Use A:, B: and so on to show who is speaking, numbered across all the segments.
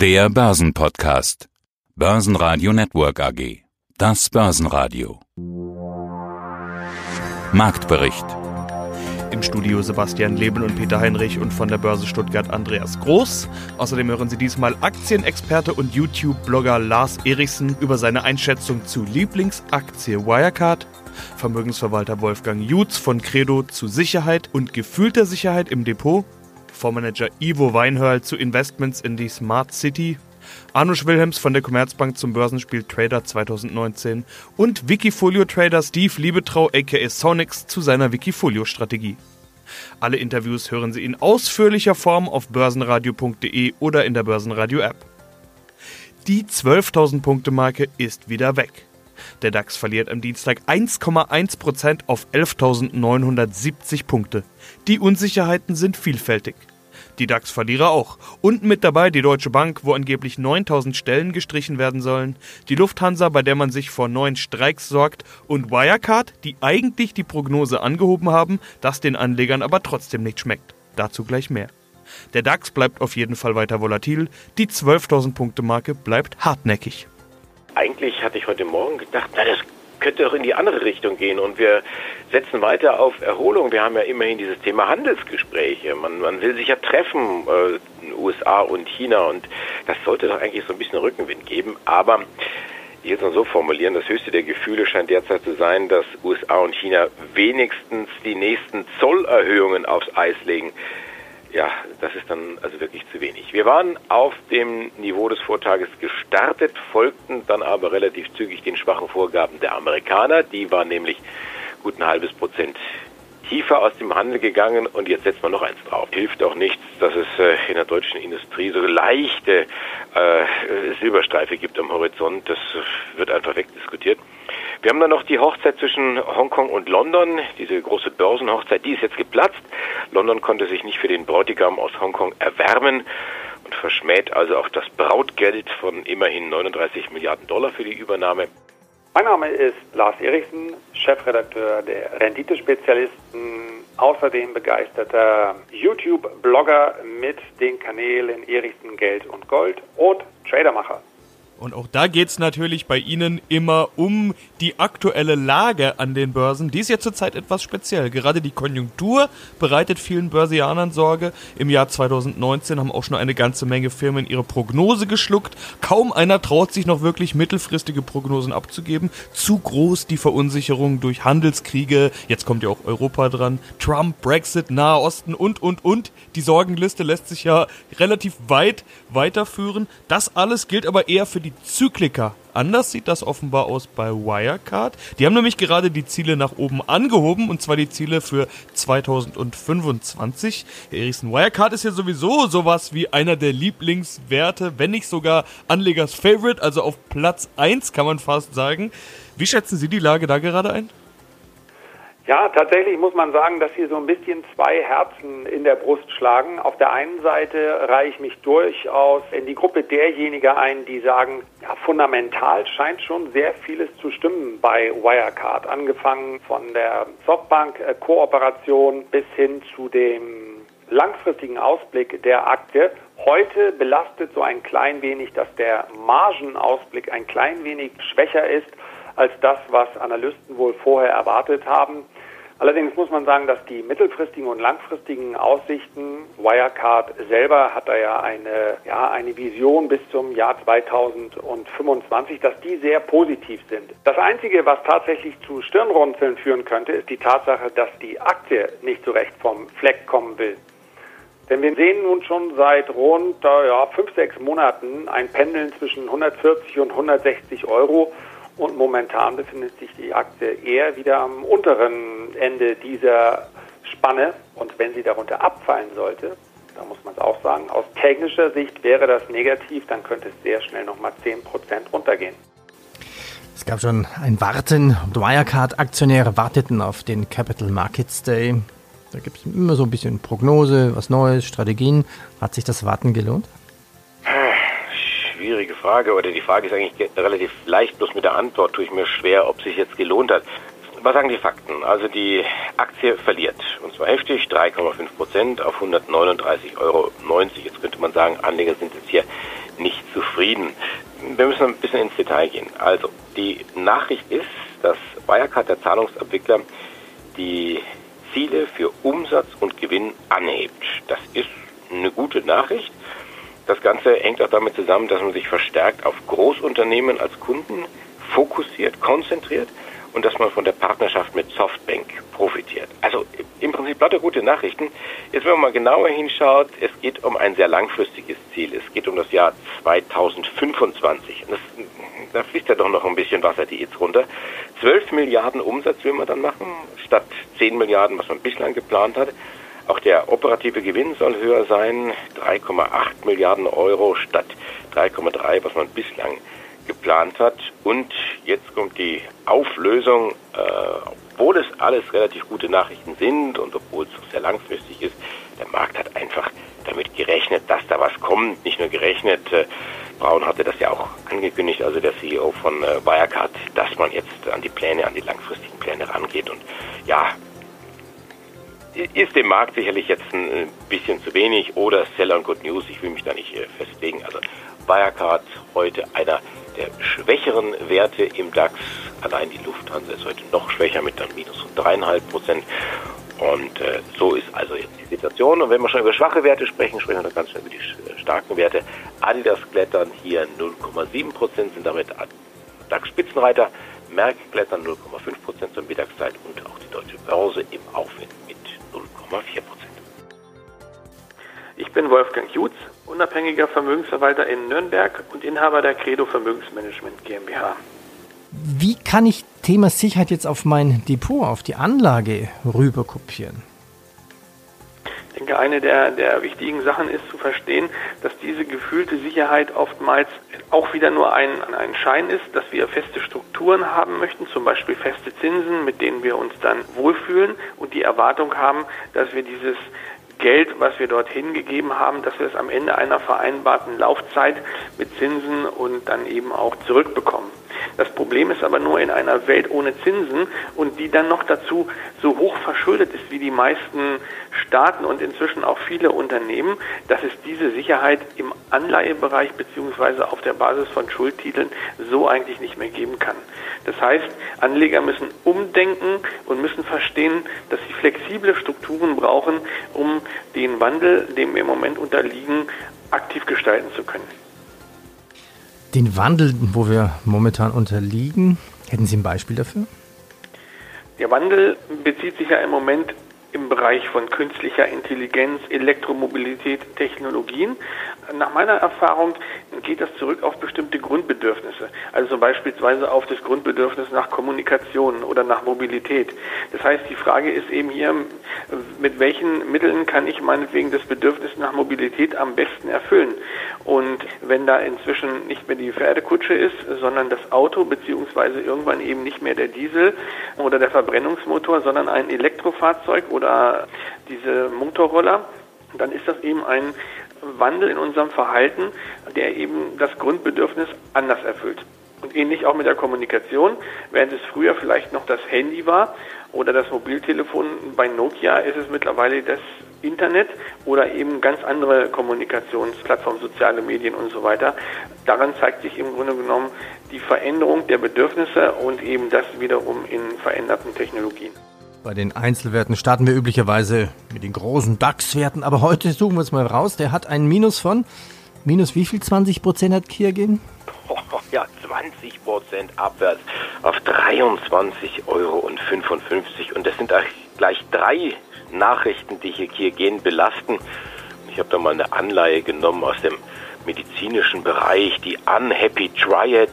A: Der Börsenpodcast. Börsenradio Network AG. Das Börsenradio. Marktbericht.
B: Im Studio Sebastian Leben und Peter Heinrich und von der Börse Stuttgart Andreas Groß. Außerdem hören Sie diesmal Aktienexperte und YouTube-Blogger Lars Erichsen über seine Einschätzung zu Lieblingsaktie Wirecard, Vermögensverwalter Wolfgang Jutz von Credo zu Sicherheit und gefühlter Sicherheit im Depot Fondsmanager Ivo Weinhörl zu Investments in die Smart City, Arnusch Wilhelms von der Commerzbank zum Börsenspiel Trader 2019 und Wikifolio-Trader Steve Liebetrau aka Sonix zu seiner Wikifolio-Strategie. Alle Interviews hören Sie in ausführlicher Form auf börsenradio.de oder in der Börsenradio-App. Die 12.000 Punkte Marke ist wieder weg. Der DAX verliert am Dienstag 1,1% auf 11.970 Punkte. Die Unsicherheiten sind vielfältig. Die DAX-Verlierer auch. Und mit dabei die Deutsche Bank, wo angeblich 9000 Stellen gestrichen werden sollen, die Lufthansa, bei der man sich vor neuen Streiks sorgt, und Wirecard, die eigentlich die Prognose angehoben haben, das den Anlegern aber trotzdem nicht schmeckt. Dazu gleich mehr. Der DAX bleibt auf jeden Fall weiter volatil, die 12.000 Punkte Marke bleibt hartnäckig.
C: Eigentlich hatte ich heute Morgen gedacht, na, das könnte doch in die andere Richtung gehen und wir setzen weiter auf Erholung. Wir haben ja immerhin dieses Thema Handelsgespräche. Man, man will sich ja treffen, äh, USA und China und das sollte doch eigentlich so ein bisschen Rückenwind geben. Aber ich will es mal so formulieren, das höchste der Gefühle scheint derzeit zu sein, dass USA und China wenigstens die nächsten Zollerhöhungen aufs Eis legen ja, das ist dann also wirklich zu wenig. Wir waren auf dem Niveau des Vortages gestartet, folgten dann aber relativ zügig den schwachen Vorgaben der Amerikaner. Die waren nämlich gut ein halbes Prozent tiefer aus dem Handel gegangen und jetzt setzt man noch eins drauf. Hilft auch nichts, dass es äh, in der deutschen Industrie so leichte äh, Silberstreife gibt am Horizont. Das wird einfach wegdiskutiert. Wir haben dann noch die Hochzeit zwischen Hongkong und London, diese große Börsenhochzeit, die ist jetzt geplatzt. London konnte sich nicht für den Bräutigam aus Hongkong erwärmen und verschmäht also auch das Brautgeld von immerhin 39 Milliarden Dollar für die Übernahme.
D: Mein Name ist Lars Erichsen, Chefredakteur der Renditespezialisten, außerdem begeisterter YouTube-Blogger mit den Kanälen Erichsen Geld und Gold und Tradermacher.
B: Und auch da geht es natürlich bei Ihnen immer um die aktuelle Lage an den Börsen. Die ist ja zurzeit etwas speziell. Gerade die Konjunktur bereitet vielen Börsianern Sorge. Im Jahr 2019 haben auch schon eine ganze Menge Firmen ihre Prognose geschluckt. Kaum einer traut sich noch wirklich mittelfristige Prognosen abzugeben. Zu groß die Verunsicherung durch Handelskriege. Jetzt kommt ja auch Europa dran. Trump, Brexit, Nahe Osten und, und, und. Die Sorgenliste lässt sich ja relativ weit weiterführen. Das alles gilt aber eher für die die Zykliker. Anders sieht das offenbar aus bei Wirecard. Die haben nämlich gerade die Ziele nach oben angehoben und zwar die Ziele für 2025. Herr Erichsen, Wirecard ist ja sowieso sowas wie einer der Lieblingswerte, wenn nicht sogar Anlegers Favorite, also auf Platz 1 kann man fast sagen. Wie schätzen Sie die Lage da gerade ein?
D: Ja, tatsächlich muss man sagen, dass hier so ein bisschen zwei Herzen in der Brust schlagen. Auf der einen Seite reihe ich mich durchaus in die Gruppe derjenigen ein, die sagen, ja, fundamental scheint schon sehr vieles zu stimmen bei Wirecard. Angefangen von der Softbank-Kooperation bis hin zu dem langfristigen Ausblick der Aktie. Heute belastet so ein klein wenig, dass der Margenausblick ein klein wenig schwächer ist als das, was Analysten wohl vorher erwartet haben. Allerdings muss man sagen, dass die mittelfristigen und langfristigen Aussichten, Wirecard selber hat da ja eine, ja, eine Vision bis zum Jahr 2025, dass die sehr positiv sind. Das Einzige, was tatsächlich zu Stirnrunzeln führen könnte, ist die Tatsache, dass die Aktie nicht so recht vom Fleck kommen will. Denn wir sehen nun schon seit rund ja, fünf, sechs Monaten ein Pendeln zwischen 140 und 160 Euro. Und momentan befindet sich die Aktie eher wieder am unteren Ende dieser Spanne. Und wenn sie darunter abfallen sollte, da muss man es auch sagen, aus technischer Sicht wäre das negativ, dann könnte es sehr schnell nochmal 10% runtergehen.
E: Es gab schon ein Warten und Wirecard-Aktionäre warteten auf den Capital Markets Day. Da gibt es immer so ein bisschen Prognose, was Neues, Strategien. Hat sich das Warten gelohnt?
C: schwierige Frage oder die Frage ist eigentlich relativ leicht, bloß mit der Antwort tue ich mir schwer, ob sich jetzt gelohnt hat. Was sagen die Fakten? Also die Aktie verliert und zwar heftig, 3,5 Prozent auf 139,90 Euro. Jetzt könnte man sagen, Anleger sind jetzt hier nicht zufrieden. Wir müssen ein bisschen ins Detail gehen. Also, die Nachricht ist, dass Wirecard, der Zahlungsabwickler, die Ziele für Umsatz und Gewinn anhebt. Das ist eine gute Nachricht. Das Ganze hängt auch damit zusammen, dass man sich verstärkt auf Großunternehmen als Kunden fokussiert, konzentriert und dass man von der Partnerschaft mit Softbank profitiert. Also im Prinzip lauter gute Nachrichten. Jetzt, wenn man mal genauer hinschaut, es geht um ein sehr langfristiges Ziel. Es geht um das Jahr 2025. Das, da fließt ja doch noch ein bisschen Wasser die jetzt runter. 12 Milliarden Umsatz will man dann machen, statt 10 Milliarden, was man bislang geplant hat. Auch der operative Gewinn soll höher sein, 3,8 Milliarden Euro statt 3,3, was man bislang geplant hat. Und jetzt kommt die Auflösung, äh, obwohl es alles relativ gute Nachrichten sind und obwohl es sehr langfristig ist, der Markt hat einfach damit gerechnet, dass da was kommt. Nicht nur gerechnet, äh, Braun hatte das ja auch angekündigt, also der CEO von äh, Wirecard, dass man jetzt an die Pläne, an die langfristigen Pläne rangeht. Und ja, ist dem Markt sicherlich jetzt ein bisschen zu wenig oder Sell on Good News, ich will mich da nicht äh, festlegen. Also Wirecard heute einer der schwächeren Werte im DAX. Allein die Lufthansa ist heute noch schwächer mit einem Minus von dreieinhalb Prozent. Und äh, so ist also jetzt die Situation. Und wenn wir schon über schwache Werte sprechen, sprechen wir noch ganz schnell über die äh, starken Werte. Adidas klettern hier 0,7 Prozent, sind damit DAX-Spitzenreiter. Merck klettern 0,5 Prozent zur Mittagszeit und auch die deutsche Börse im Aufwind mit 0,4 Prozent.
F: Ich bin Wolfgang Jutz, unabhängiger Vermögensverwalter in Nürnberg und Inhaber der Credo Vermögensmanagement GmbH.
E: Wie kann ich Thema Sicherheit jetzt auf mein Depot, auf die Anlage rüber kopieren?
F: Ich denke, eine der, der wichtigen Sachen ist zu verstehen, dass diese gefühlte Sicherheit oftmals auch wieder nur ein, ein Schein ist, dass wir feste Strukturen haben möchten, zum Beispiel feste Zinsen, mit denen wir uns dann wohlfühlen und die Erwartung haben, dass wir dieses Geld, was wir dorthin gegeben haben, dass wir es am Ende einer vereinbarten Laufzeit mit Zinsen und dann eben auch zurückbekommen. Das Problem ist aber nur in einer Welt ohne Zinsen und die dann noch dazu so hoch verschuldet ist wie die meisten Staaten und inzwischen auch viele Unternehmen, dass es diese Sicherheit im Anleihebereich beziehungsweise auf der Basis von Schuldtiteln so eigentlich nicht mehr geben kann. Das heißt, Anleger müssen umdenken und müssen verstehen, dass sie flexible Strukturen brauchen, um den Wandel, dem wir im Moment unterliegen, aktiv gestalten zu können
E: den Wandel, wo wir momentan unterliegen, hätten Sie ein Beispiel dafür?
F: Der Wandel bezieht sich ja im Moment im Bereich von künstlicher Intelligenz, Elektromobilität, Technologien. Nach meiner Erfahrung geht das zurück auf bestimmte Grundbedürfnisse, also beispielsweise auf das Grundbedürfnis nach Kommunikation oder nach Mobilität. Das heißt, die Frage ist eben hier, mit welchen Mitteln kann ich meinetwegen das Bedürfnis nach Mobilität am besten erfüllen? Und wenn da inzwischen nicht mehr die Pferdekutsche ist, sondern das Auto, beziehungsweise irgendwann eben nicht mehr der Diesel oder der Verbrennungsmotor, sondern ein Elektrofahrzeug oder diese Motorroller, dann ist das eben ein Wandel in unserem Verhalten, der eben das Grundbedürfnis anders erfüllt. Und ähnlich auch mit der Kommunikation. Während es früher vielleicht noch das Handy war oder das Mobiltelefon bei Nokia, ist es mittlerweile das Internet oder eben ganz andere Kommunikationsplattformen, soziale Medien und so weiter. Daran zeigt sich im Grunde genommen die Veränderung der Bedürfnisse und eben das wiederum in veränderten Technologien.
E: Bei den Einzelwerten starten wir üblicherweise mit den großen DAX-Werten, aber heute suchen wir es mal raus. Der hat einen Minus von minus wie viel 20 Prozent hat Kiergin?
C: Oh, ja, 20 Prozent abwärts auf 23,55 Euro. Und das sind gleich drei Nachrichten, die hier Kiergen belasten. Ich habe da mal eine Anleihe genommen aus dem medizinischen Bereich, die Unhappy Triad.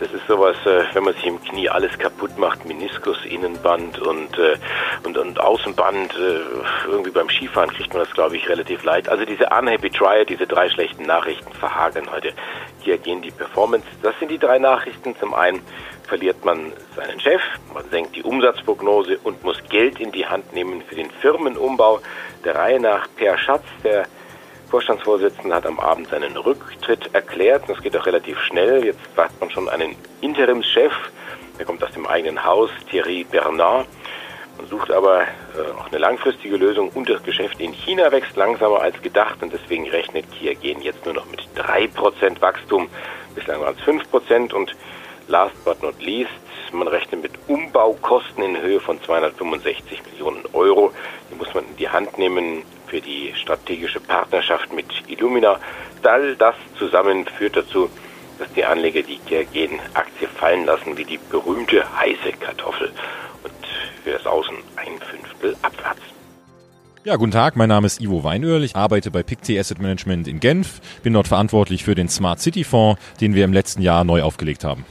C: Das ist sowas, äh, wenn man sich im Knie alles kaputt macht, Meniskus, Innenband und, äh, und, und Außenband. Äh, irgendwie beim Skifahren kriegt man das, glaube ich, relativ leid. Also diese Unhappy Triad, diese drei schlechten Nachrichten verhagern heute. Hier gehen die Performance. Das sind die drei Nachrichten. Zum einen verliert man seinen Chef, man senkt die Umsatzprognose und muss Geld in die Hand nehmen für den Firmenumbau. Der Reihe nach Per Schatz, der Vorstandsvorsitzende hat am Abend seinen Rücktritt erklärt. Das geht auch relativ schnell. Jetzt hat man schon einen Interimschef. Der kommt aus dem eigenen Haus, Thierry Bernard. Man sucht aber äh, auch eine langfristige Lösung und das Geschäft in China wächst langsamer als gedacht und deswegen rechnet Kia Gen jetzt nur noch mit 3% Wachstum. Bislang waren es 5% und last but not least, man rechnet mit Umbaukosten in Höhe von 265 Millionen Euro. Die muss man in die Hand nehmen für die strategische Partnerschaft mit Illumina. All das zusammen führt dazu, dass die Anleger die Gen-Aktie fallen lassen wie die berühmte heiße Kartoffel und für das Außen ein Fünftel abwärts.
G: Ja, guten Tag, mein Name ist Ivo Weinöhrl. Ich arbeite bei PICT Asset Management in Genf, bin dort verantwortlich für den Smart City Fonds, den wir im letzten Jahr neu aufgelegt haben.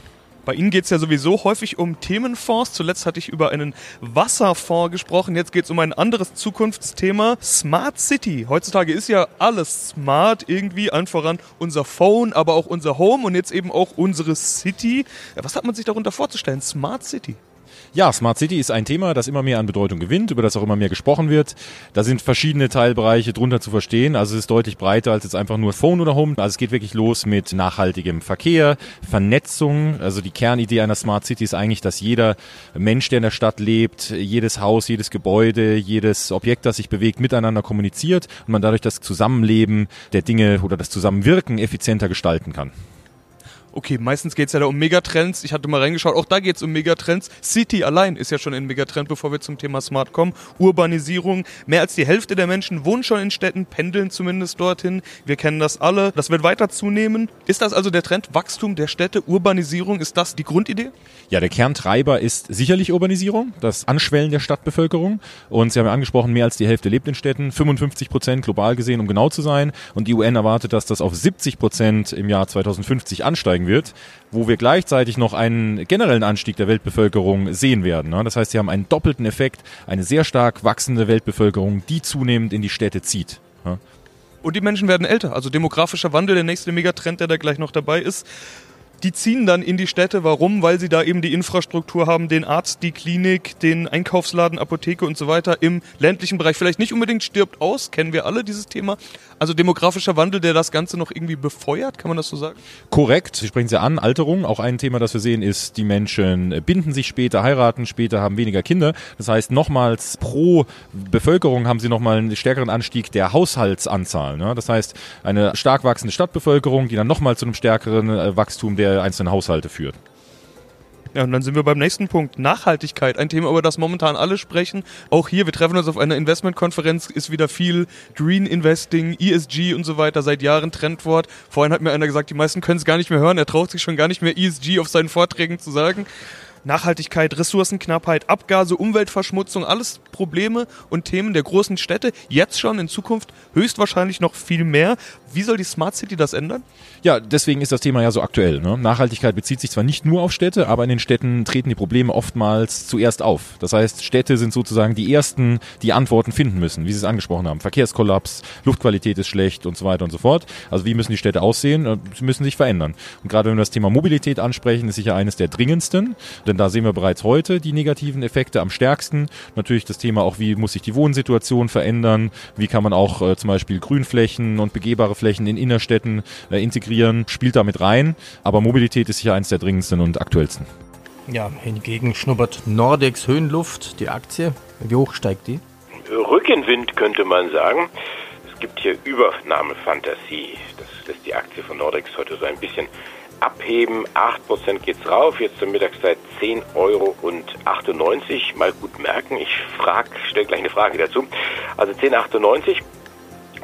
B: Bei Ihnen geht es ja sowieso häufig um Themenfonds. Zuletzt hatte ich über einen Wasserfonds gesprochen. Jetzt geht es um ein anderes Zukunftsthema. Smart City. Heutzutage ist ja alles smart irgendwie. Allen voran unser Phone, aber auch unser Home und jetzt eben auch unsere City. Was hat man sich darunter vorzustellen? Smart City.
G: Ja, Smart City ist ein Thema, das immer mehr an Bedeutung gewinnt, über das auch immer mehr gesprochen wird. Da sind verschiedene Teilbereiche drunter zu verstehen. Also es ist deutlich breiter als jetzt einfach nur Phone oder Home. Also es geht wirklich los mit nachhaltigem Verkehr, Vernetzung. Also die Kernidee einer Smart City ist eigentlich, dass jeder Mensch, der in der Stadt lebt, jedes Haus, jedes Gebäude, jedes Objekt, das sich bewegt, miteinander kommuniziert und man dadurch das Zusammenleben der Dinge oder das Zusammenwirken effizienter gestalten kann
B: okay, meistens geht es ja da um Megatrends. Ich hatte mal reingeschaut, auch da geht es um Megatrends. City allein ist ja schon ein Megatrend, bevor wir zum Thema Smart kommen. Urbanisierung. Mehr als die Hälfte der Menschen wohnen schon in Städten, pendeln zumindest dorthin. Wir kennen das alle. Das wird weiter zunehmen. Ist das also der Trend? Wachstum der Städte, Urbanisierung, ist das die Grundidee?
G: Ja, der Kerntreiber ist sicherlich Urbanisierung, das Anschwellen der Stadtbevölkerung. Und Sie haben ja angesprochen, mehr als die Hälfte lebt in Städten, 55 Prozent global gesehen, um genau zu sein. Und die UN erwartet, dass das auf 70 Prozent im Jahr 2050 ansteigen steigen wird, wo wir gleichzeitig noch einen generellen Anstieg der Weltbevölkerung sehen werden. Ne? Das heißt, sie haben einen doppelten Effekt, eine sehr stark wachsende Weltbevölkerung, die zunehmend in die Städte zieht.
B: Und die Menschen werden älter. Also demografischer Wandel, der nächste Megatrend, der da gleich noch dabei ist die ziehen dann in die Städte. Warum? Weil sie da eben die Infrastruktur haben, den Arzt, die Klinik, den Einkaufsladen, Apotheke und so weiter im ländlichen Bereich. Vielleicht nicht unbedingt stirbt aus, kennen wir alle dieses Thema. Also demografischer Wandel, der das Ganze noch irgendwie befeuert, kann man das so sagen?
G: Korrekt, Sie sprechen Sie an. Alterung, auch ein Thema, das wir sehen, ist, die Menschen binden sich später, heiraten später, haben weniger Kinder. Das heißt, nochmals pro Bevölkerung haben sie nochmal einen stärkeren Anstieg der Haushaltsanzahl. Ne? Das heißt, eine stark wachsende Stadtbevölkerung, die dann nochmal zu einem stärkeren äh, Wachstum der einzelnen Haushalte führt.
B: Ja, und dann sind wir beim nächsten Punkt. Nachhaltigkeit. Ein Thema, über das momentan alle sprechen. Auch hier, wir treffen uns auf einer Investmentkonferenz, ist wieder viel Green Investing, ESG und so weiter, seit Jahren Trendwort. Vorhin hat mir einer gesagt, die meisten können es gar nicht mehr hören. Er traut sich schon gar nicht mehr ESG auf seinen Vorträgen zu sagen. Nachhaltigkeit, Ressourcenknappheit, Abgase, Umweltverschmutzung, alles Probleme und Themen der großen Städte. Jetzt schon, in Zukunft höchstwahrscheinlich noch viel mehr. Wie soll die Smart City das ändern?
G: Ja, deswegen ist das Thema ja so aktuell. Ne? Nachhaltigkeit bezieht sich zwar nicht nur auf Städte, aber in den Städten treten die Probleme oftmals zuerst auf. Das heißt, Städte sind sozusagen die ersten, die Antworten finden müssen, wie Sie es angesprochen haben. Verkehrskollaps, Luftqualität ist schlecht und so weiter und so fort. Also wie müssen die Städte aussehen? Äh, sie müssen sich verändern. Und gerade wenn wir das Thema Mobilität ansprechen, ist sicher eines der dringendsten. Denn da sehen wir bereits heute die negativen Effekte am stärksten. Natürlich das Thema auch, wie muss sich die Wohnsituation verändern? Wie kann man auch äh, zum Beispiel Grünflächen und begehbare Flächen in Innerstädten äh, integrieren? Spielt damit rein. Aber Mobilität ist sicher eines der dringendsten und aktuellsten.
E: Ja, hingegen schnuppert Nordex Höhenluft die Aktie. Wie hoch steigt die?
C: Rückenwind könnte man sagen. Es gibt hier Übernahmefantasie. Das lässt die Aktie von Nordex heute so ein bisschen abheben. 8% geht's rauf, jetzt zur Mittagszeit 10,98 Euro. Mal gut merken, ich frag, stelle gleich eine Frage dazu. Also 10,98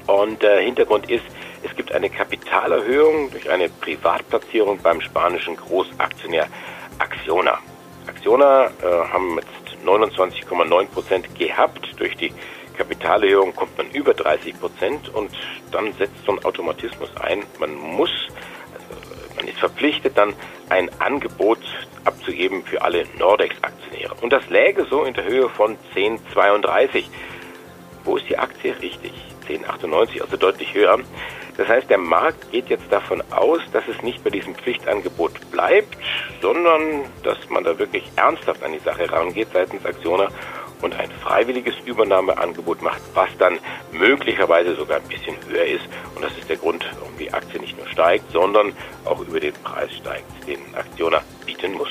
C: und äh, Hintergrund ist, es gibt eine Kapitalerhöhung durch eine Privatplatzierung beim spanischen Großaktionär Acciona. Acciona äh, haben jetzt 29,9% gehabt. Durch die Kapitalerhöhung kommt man über 30% und dann setzt so ein Automatismus ein. Man muss ist verpflichtet, dann ein Angebot abzugeben für alle Nordex-Aktionäre. Und das läge so in der Höhe von 10,32. Wo ist die Aktie? Richtig, 10,98, also deutlich höher. Das heißt, der Markt geht jetzt davon aus, dass es nicht bei diesem Pflichtangebot bleibt, sondern dass man da wirklich ernsthaft an die Sache rangeht seitens Aktioner und ein freiwilliges Übernahmeangebot macht, was dann möglicherweise sogar ein bisschen höher ist. Und das ist der Grund, warum die Aktie nicht nur steigt, sondern auch über den Preis steigt, den Aktioner bieten muss.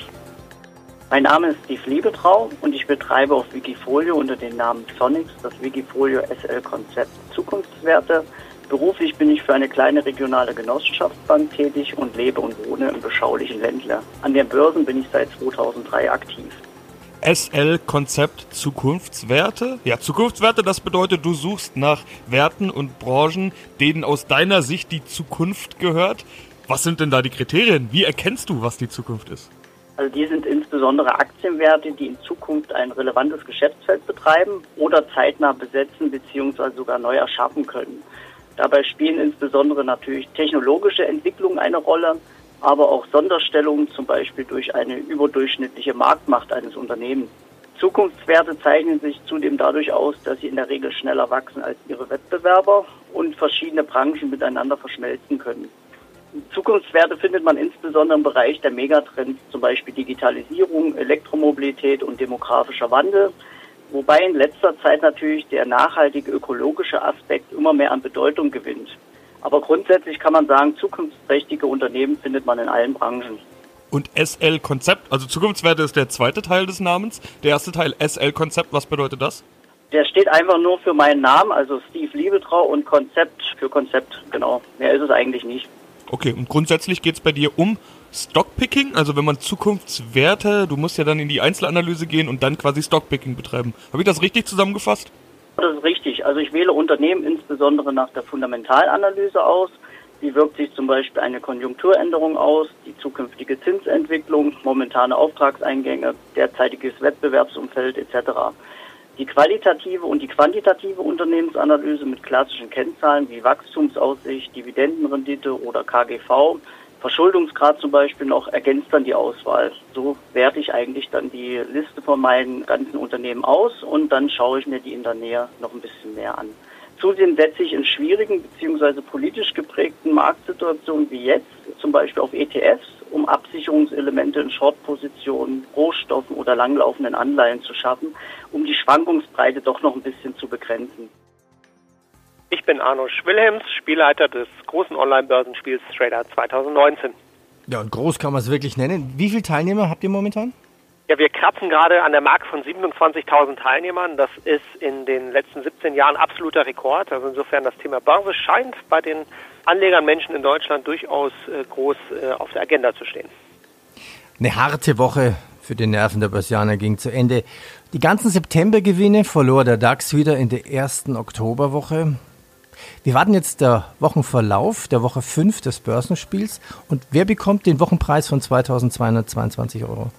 H: Mein Name ist Steve Liebetrau und ich betreibe auf Wikifolio unter dem Namen Sonics das Wikifolio SL-Konzept Zukunftswerte. Beruflich bin ich für eine kleine regionale Genossenschaftsbank tätig und lebe und wohne im beschaulichen Ländler. An den Börsen bin ich seit 2003 aktiv.
B: SL-Konzept Zukunftswerte. Ja, Zukunftswerte, das bedeutet, du suchst nach Werten und Branchen, denen aus deiner Sicht die Zukunft gehört. Was sind denn da die Kriterien? Wie erkennst du, was die Zukunft ist?
H: Also die sind insbesondere Aktienwerte, die in Zukunft ein relevantes Geschäftsfeld betreiben oder zeitnah besetzen bzw. sogar neu erschaffen können. Dabei spielen insbesondere natürlich technologische Entwicklungen eine Rolle, aber auch Sonderstellungen, zum Beispiel durch eine überdurchschnittliche Marktmacht eines Unternehmens. Zukunftswerte zeichnen sich zudem dadurch aus, dass sie in der Regel schneller wachsen als ihre Wettbewerber und verschiedene Branchen miteinander verschmelzen können. Zukunftswerte findet man insbesondere im Bereich der Megatrends, zum Beispiel Digitalisierung, Elektromobilität und demografischer Wandel, wobei in letzter Zeit natürlich der nachhaltige ökologische Aspekt immer mehr an Bedeutung gewinnt. Aber grundsätzlich kann man sagen, zukunftsträchtige Unternehmen findet man in allen Branchen.
B: Und SL-Konzept, also Zukunftswerte ist der zweite Teil des Namens. Der erste Teil SL-Konzept, was bedeutet das?
H: Der steht einfach nur für meinen Namen, also Steve Liebetrau und Konzept für Konzept, genau. Mehr ist es eigentlich nicht.
B: Okay, und grundsätzlich geht es bei dir um Stockpicking, also wenn man Zukunftswerte, du musst ja dann in die Einzelanalyse gehen und dann quasi Stockpicking betreiben. Habe ich das richtig zusammengefasst?
H: Das ist richtig. Also ich wähle Unternehmen insbesondere nach der Fundamentalanalyse aus. Wie wirkt sich zum Beispiel eine Konjunkturänderung aus, die zukünftige Zinsentwicklung, momentane Auftragseingänge, derzeitiges Wettbewerbsumfeld etc. Die qualitative und die quantitative Unternehmensanalyse mit klassischen Kennzahlen wie Wachstumsaussicht, Dividendenrendite oder KGV Verschuldungsgrad zum Beispiel noch ergänzt dann die Auswahl. So werte ich eigentlich dann die Liste von meinen ganzen Unternehmen aus und dann schaue ich mir die in der Nähe noch ein bisschen mehr an. Zudem setze ich in schwierigen bzw. politisch geprägten Marktsituationen wie jetzt zum Beispiel auf ETFs, um Absicherungselemente in Shortpositionen, Rohstoffen oder langlaufenden Anleihen zu schaffen, um die Schwankungsbreite doch noch ein bisschen zu begrenzen.
I: Ich bin Arno Schwilhelms, Spielleiter des großen Online-Börsenspiels Trader 2019.
E: Ja, und groß kann man es wirklich nennen. Wie viele Teilnehmer habt ihr momentan?
I: Ja, wir kratzen gerade an der Marke von 27.000 Teilnehmern. Das ist in den letzten 17 Jahren absoluter Rekord. Also insofern das Thema Börse scheint bei den Anlegern Menschen in Deutschland durchaus äh, groß äh, auf der Agenda zu stehen.
E: Eine harte Woche für die Nerven der Börsianer ging zu Ende. Die ganzen Septembergewinne verlor der DAX wieder in der ersten Oktoberwoche. Wie war denn jetzt der Wochenverlauf der Woche 5 des Börsenspiels und wer bekommt den Wochenpreis von 2222 Euro?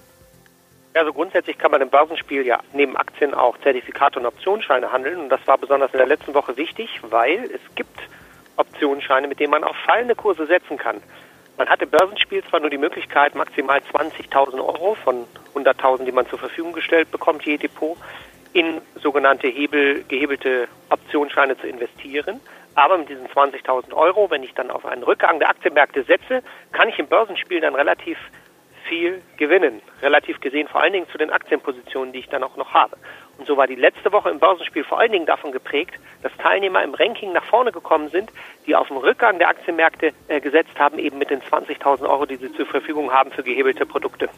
I: Also grundsätzlich kann man im Börsenspiel ja neben Aktien auch Zertifikate und Optionsscheine handeln und das war besonders in der letzten Woche wichtig, weil es gibt Optionsscheine, mit denen man auf fallende Kurse setzen kann. Man hat im Börsenspiel zwar nur die Möglichkeit, maximal 20.000 Euro von 100.000, die man zur Verfügung gestellt bekommt, je Depot, in sogenannte Hebel, gehebelte Optionsscheine zu investieren. Aber mit diesen 20.000 Euro, wenn ich dann auf einen Rückgang der Aktienmärkte setze, kann ich im Börsenspiel dann relativ viel gewinnen. Relativ gesehen vor allen Dingen zu den Aktienpositionen, die ich dann auch noch habe. Und so war die letzte Woche im Börsenspiel vor allen Dingen davon geprägt, dass Teilnehmer im Ranking nach vorne gekommen sind, die auf den Rückgang der Aktienmärkte äh, gesetzt haben, eben mit den 20.000 Euro, die sie zur Verfügung haben für gehebelte Produkte.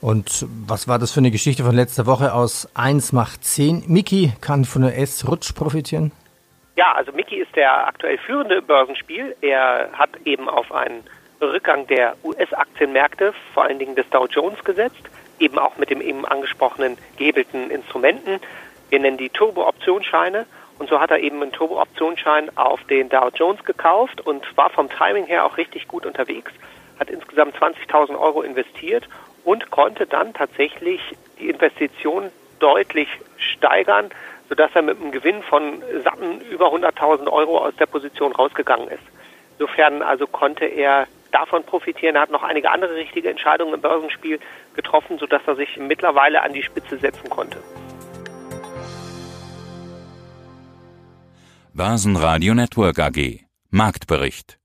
E: Und was war das für eine Geschichte von letzter Woche aus 1 macht 10? Mickey kann von der S-Rutsch profitieren?
I: Ja, also Mickey ist der aktuell führende im Börsenspiel. Er hat eben auf einen Rückgang der US-Aktienmärkte, vor allen Dingen des Dow Jones gesetzt, eben auch mit dem eben angesprochenen gehebelten Instrumenten. Wir nennen die Turbo-Optionsscheine. Und so hat er eben einen Turbo-Optionsschein auf den Dow Jones gekauft und war vom Timing her auch richtig gut unterwegs. Hat insgesamt 20.000 Euro investiert und konnte dann tatsächlich die Investition deutlich steigern, sodass er mit einem Gewinn von satten über 100.000 Euro aus der Position rausgegangen ist. Insofern also konnte er davon profitieren. Er hat noch einige andere richtige Entscheidungen im Börsenspiel getroffen, sodass er sich mittlerweile an die Spitze setzen konnte.
A: Börsenradio Network AG Marktbericht